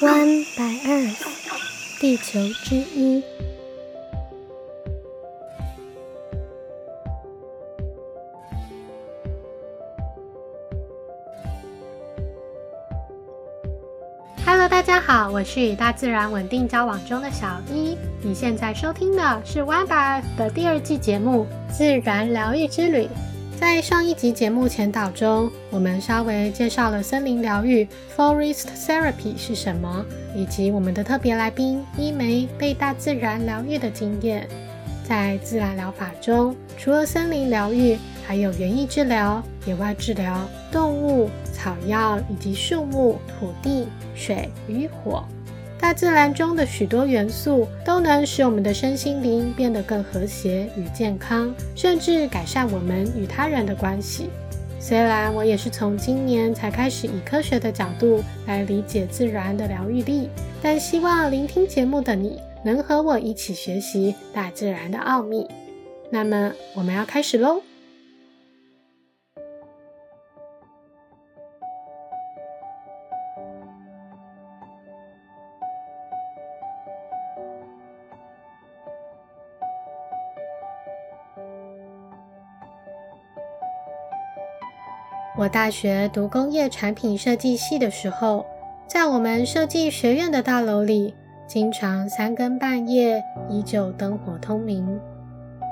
One by Earth，地球之一。Hello，大家好，我是与大自然稳定交往中的小一。你现在收听的是 One by Earth 的第二季节目《自然疗愈之旅》。在上一集节目前导中，我们稍微介绍了森林疗愈 （Forest Therapy） 是什么，以及我们的特别来宾伊梅被大自然疗愈的经验。在自然疗法中，除了森林疗愈，还有园艺治疗、野外治疗、动物、草药以及树木、土地、水与火。大自然中的许多元素都能使我们的身心灵变得更和谐与健康，甚至改善我们与他人的关系。虽然我也是从今年才开始以科学的角度来理解自然的疗愈力，但希望聆听节目的你能和我一起学习大自然的奥秘。那么，我们要开始喽！我大学读工业产品设计系的时候，在我们设计学院的大楼里，经常三更半夜依旧灯火通明。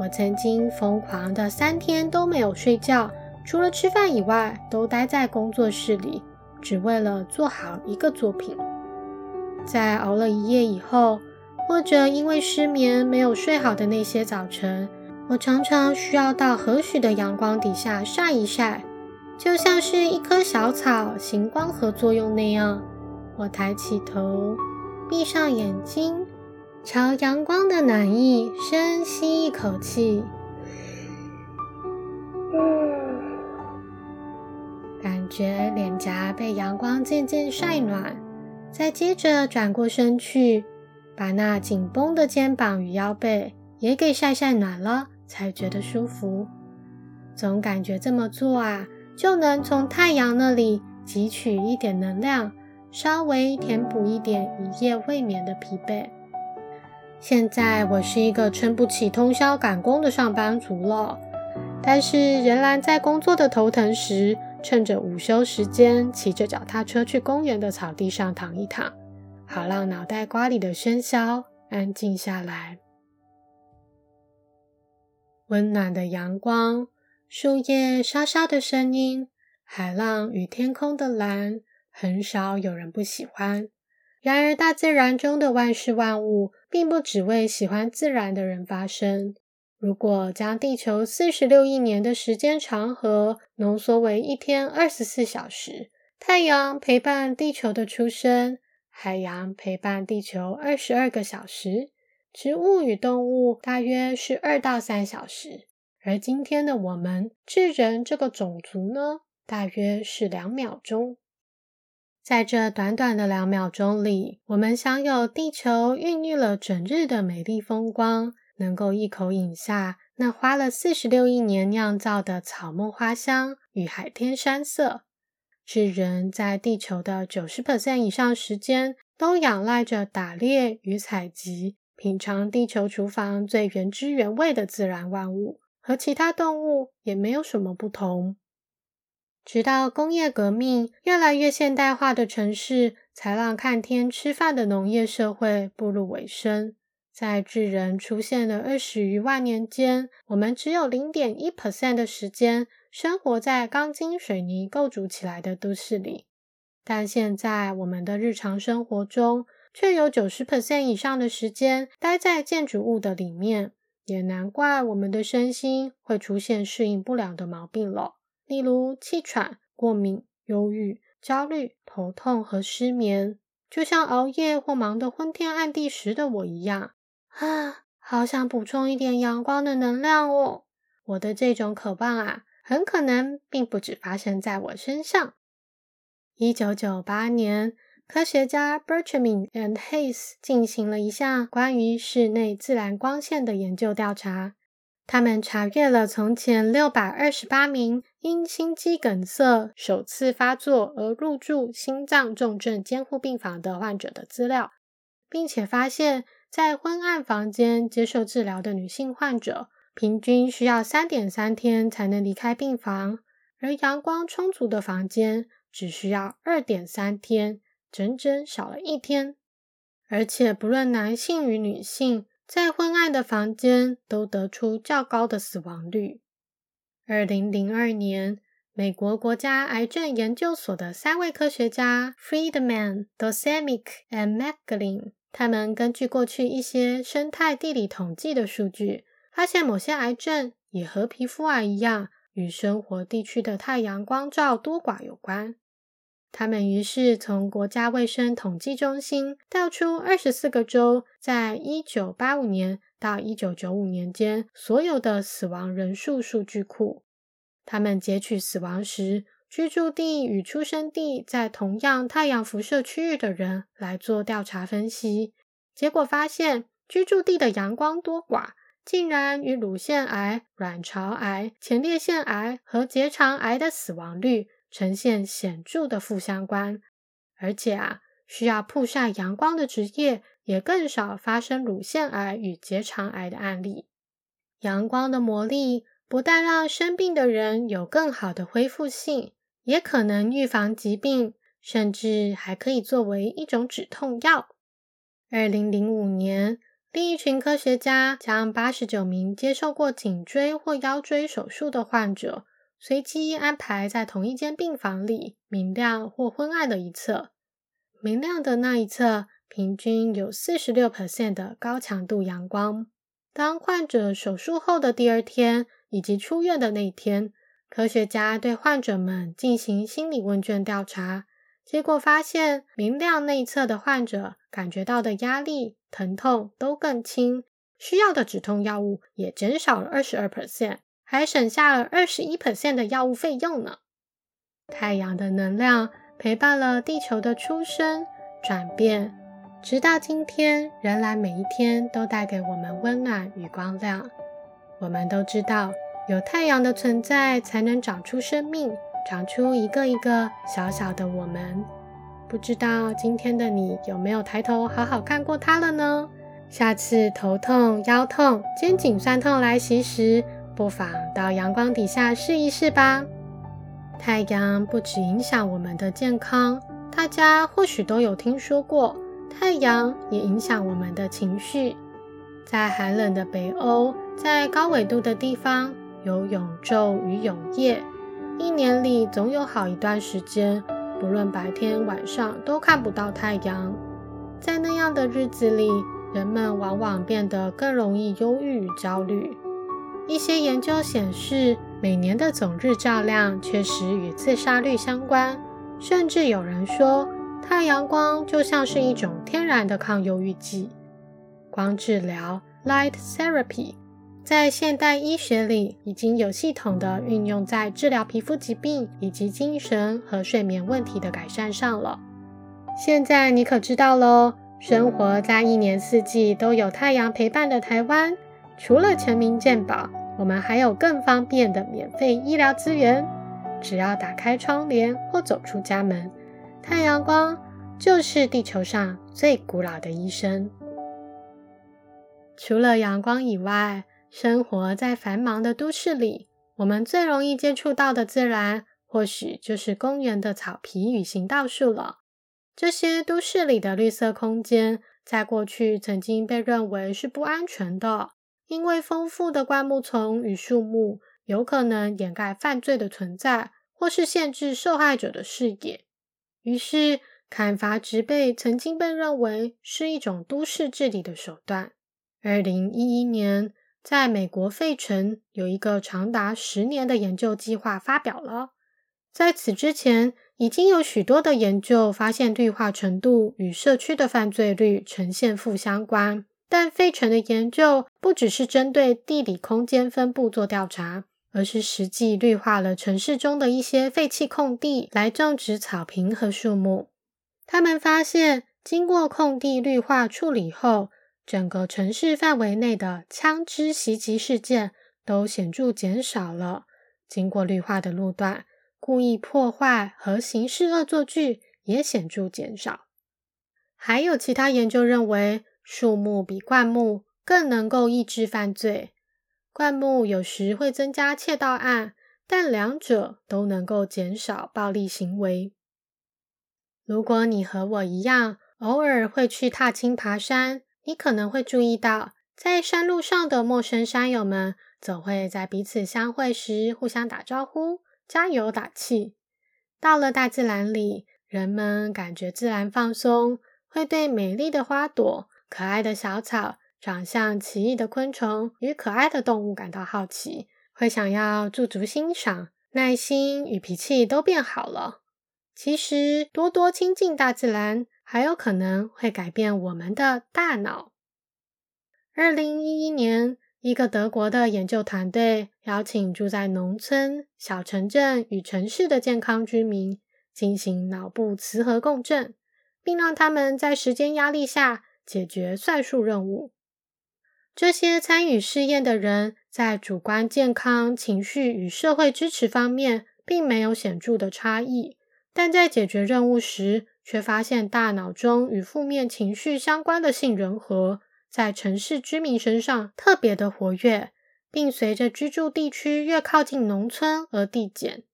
我曾经疯狂的三天都没有睡觉，除了吃饭以外，都待在工作室里，只为了做好一个作品。在熬了一夜以后，或者因为失眠没有睡好的那些早晨，我常常需要到和煦的阳光底下晒一晒。就像是一棵小草行光合作用那样，我抬起头，闭上眼睛，朝阳光的暖意深吸一口气，感觉脸颊被阳光渐渐晒暖，再接着转过身去，把那紧绷的肩膀与腰背也给晒晒暖了，才觉得舒服。总感觉这么做啊。就能从太阳那里汲取一点能量，稍微填补一点一夜未眠的疲惫。现在我是一个撑不起通宵赶工的上班族了，但是仍然在工作的头疼时，趁着午休时间，骑着脚踏车去公园的草地上躺一躺，好让脑袋瓜里的喧嚣安静下来。温暖的阳光。树叶沙沙的声音，海浪与天空的蓝，很少有人不喜欢。然而，大自然中的万事万物，并不只为喜欢自然的人发生。如果将地球四十六亿年的时间长河浓缩为一天二十四小时，太阳陪伴地球的出生，海洋陪伴地球二十二个小时，植物与动物大约是二到三小时。而今天的我们智人这个种族呢，大约是两秒钟。在这短短的两秒钟里，我们享有地球孕育了整日的美丽风光，能够一口饮下那花了四十六亿年酿造的草木花香与海天山色。智人在地球的九十 percent 以上时间，都仰赖着打猎与采集，品尝地球厨房最原汁原味的自然万物。和其他动物也没有什么不同。直到工业革命，越来越现代化的城市，才让看天吃饭的农业社会步入尾声。在智人出现的二十余万年间，我们只有零点一 percent 的时间生活在钢筋水泥构筑起来的都市里，但现在我们的日常生活中，却有九十 percent 以上的时间待在建筑物的里面。也难怪我们的身心会出现适应不良的毛病了，例如气喘、过敏、忧郁、焦虑、头痛和失眠。就像熬夜或忙得昏天暗地时的我一样，啊，好想补充一点阳光的能量哦！我的这种渴望啊，很可能并不只发生在我身上。一九九八年。科学家 Bertram and Hayes 进行了一项关于室内自然光线的研究调查。他们查阅了从前六百二十八名因心肌梗塞首次发作而入住心脏重症监护病房的患者的资料，并且发现，在昏暗房间接受治疗的女性患者，平均需要三点三天才能离开病房，而阳光充足的房间只需要二点三天，整整少了一天。而且，不论男性与女性，在昏暗的房间都得出较高的死亡率。二零零二年，美国国家癌症研究所的三位科学家 Friedman、Dosemick and Macklin，他们根据过去一些生态地理统计的数据，发现某些癌症也和皮肤癌一样，与生活地区的太阳光照多寡有关。他们于是从国家卫生统计中心调出二十四个州在一九八五年到一九九五年间所有的死亡人数数据库。他们截取死亡时居住地与出生地在同样太阳辐射区域的人来做调查分析。结果发现，居住地的阳光多寡竟然与乳腺癌、卵巢癌、前列腺癌和结肠癌的死亡率。呈现显著的负相关，而且啊，需要曝晒阳光的职业也更少发生乳腺癌与结肠癌的案例。阳光的魔力不但让生病的人有更好的恢复性，也可能预防疾病，甚至还可以作为一种止痛药。二零零五年，另一群科学家将八十九名接受过颈椎或腰椎手术的患者。随机安排在同一间病房里，明亮或昏暗的一侧。明亮的那一侧平均有四十六 percent 的高强度阳光。当患者手术后的第二天以及出院的那一天，科学家对患者们进行心理问卷调查，结果发现明亮那一侧的患者感觉到的压力、疼痛都更轻，需要的止痛药物也减少了二十二 percent。还省下了二十一 percent 的药物费用呢。太阳的能量陪伴了地球的出生、转变，直到今天，仍然每一天都带给我们温暖与光亮。我们都知道，有太阳的存在，才能长出生命，长出一个一个小小的我们。不知道今天的你有没有抬头好好看过它了呢？下次头痛、腰痛、肩颈酸痛来袭时，不妨到阳光底下试一试吧。太阳不只影响我们的健康，大家或许都有听说过，太阳也影响我们的情绪。在寒冷的北欧，在高纬度的地方，有永昼与永夜，一年里总有好一段时间，不论白天晚上都看不到太阳。在那样的日子里，人们往往变得更容易忧郁与焦虑。一些研究显示，每年的总日照量确实与自杀率相关。甚至有人说，太阳光就像是一种天然的抗忧郁剂。光治疗 （Light Therapy） 在现代医学里已经有系统的运用在治疗皮肤疾病以及精神和睡眠问题的改善上了。现在你可知道喽？生活在一年四季都有太阳陪伴的台湾。除了全民健保，我们还有更方便的免费医疗资源。只要打开窗帘或走出家门，太阳光就是地球上最古老的医生。除了阳光以外，生活在繁忙的都市里，我们最容易接触到的自然，或许就是公园的草皮与行道树了。这些都市里的绿色空间，在过去曾经被认为是不安全的。因为丰富的灌木丛与树木有可能掩盖犯罪的存在，或是限制受害者的视野，于是砍伐植被曾经被认为是一种都市治理的手段。二零一一年，在美国费城有一个长达十年的研究计划发表了。在此之前，已经有许多的研究发现绿化程度与社区的犯罪率呈现负相关。但费城的研究不只是针对地理空间分布做调查，而是实际绿化了城市中的一些废弃空地，来种植草坪和树木。他们发现，经过空地绿化处理后，整个城市范围内的枪支袭击事件都显著减少了。经过绿化的路段，故意破坏和刑事恶作剧也显著减少。还有其他研究认为，树木比灌木更能够抑制犯罪。灌木有时会增加窃盗案，但两者都能够减少暴力行为。如果你和我一样，偶尔会去踏青爬山，你可能会注意到，在山路上的陌生山友们总会在彼此相会时互相打招呼、加油打气。到了大自然里，人们感觉自然放松，会对美丽的花朵、可爱的小草。长相奇异的昆虫与可爱的动物感到好奇，会想要驻足欣赏，耐心与脾气都变好了。其实，多多亲近大自然，还有可能会改变我们的大脑。二零一一年，一个德国的研究团队邀请住在农村、小城镇与城市的健康居民进行脑部磁核共振，并让他们在时间压力下解决算术任务。这些参与试验的人在主观健康、情绪与社会支持方面并没有显著的差异，但在解决任务时，却发现大脑中与负面情绪相关的杏仁核在城市居民身上特别的活跃，并随着居住地区越靠近农村而递减。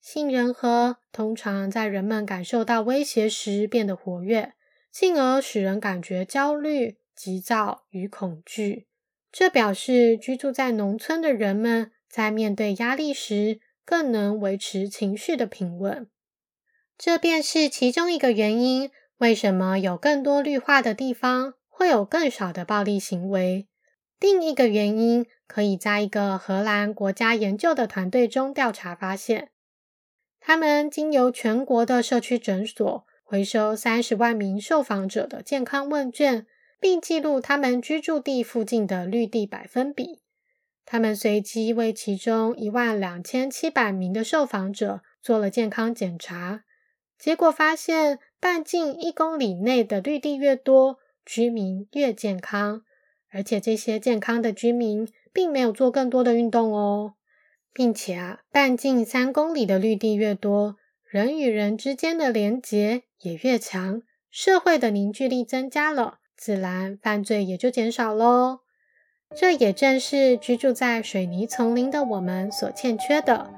杏仁核通常在人们感受到威胁时变得活跃，进而使人感觉焦虑。急躁与恐惧，这表示居住在农村的人们在面对压力时更能维持情绪的平稳。这便是其中一个原因：为什么有更多绿化的地方会有更少的暴力行为？另一个原因可以在一个荷兰国家研究的团队中调查发现，他们经由全国的社区诊所回收三十万名受访者的健康问卷。并记录他们居住地附近的绿地百分比。他们随机为其中一万两千七百名的受访者做了健康检查，结果发现，半径一公里内的绿地越多，居民越健康。而且这些健康的居民并没有做更多的运动哦，并且啊，半径三公里的绿地越多，人与人之间的连结也越强，社会的凝聚力增加了。自然犯罪也就减少喽。这也正是居住在水泥丛林的我们所欠缺的。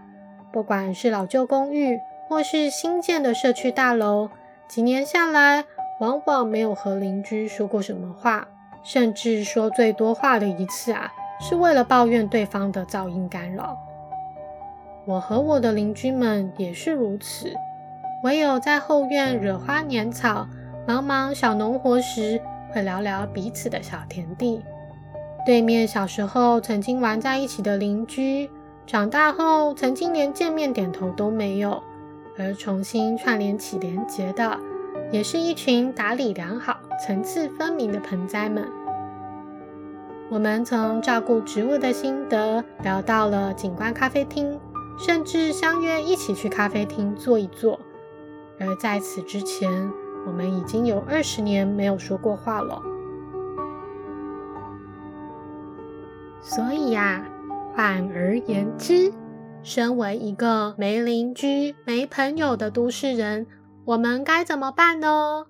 不管是老旧公寓，或是新建的社区大楼，几年下来，往往没有和邻居说过什么话，甚至说最多话的一次啊，是为了抱怨对方的噪音干扰。我和我的邻居们也是如此，唯有在后院惹花捻草、忙忙小农活时。会聊聊彼此的小田地，对面小时候曾经玩在一起的邻居，长大后曾经连见面点头都没有，而重新串联起连结的，也是一群打理良好、层次分明的盆栽们。我们从照顾植物的心得聊到了景观咖啡厅，甚至相约一起去咖啡厅坐一坐。而在此之前，我们已经有二十年没有说过话了，所以呀，换而言之，身为一个没邻居、没朋友的都市人，我们该怎么办呢？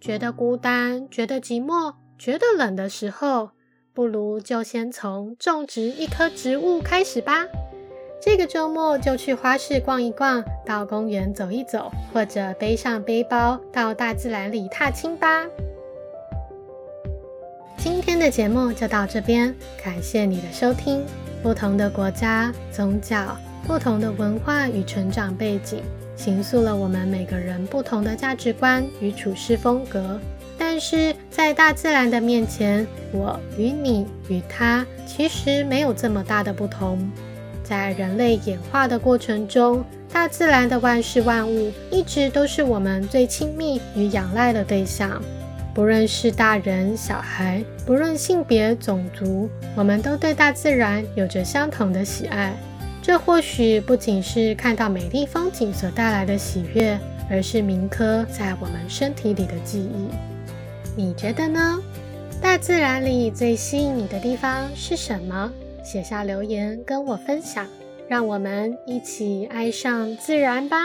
觉得孤单、觉得寂寞、觉得冷的时候，不如就先从种植一棵植物开始吧。这个周末就去花市逛一逛，到公园走一走，或者背上背包到大自然里踏青吧。今天的节目就到这边，感谢你的收听。不同的国家、宗教、不同的文化与成长背景，形塑了我们每个人不同的价值观与处事风格。但是在大自然的面前，我与你与他其实没有这么大的不同。在人类演化的过程中，大自然的万事万物一直都是我们最亲密与仰赖的对象。不论是大人小孩，不论性别种族，我们都对大自然有着相同的喜爱。这或许不仅是看到美丽风景所带来的喜悦，而是铭刻在我们身体里的记忆。你觉得呢？大自然里最吸引你的地方是什么？写下留言跟我分享，让我们一起爱上自然吧。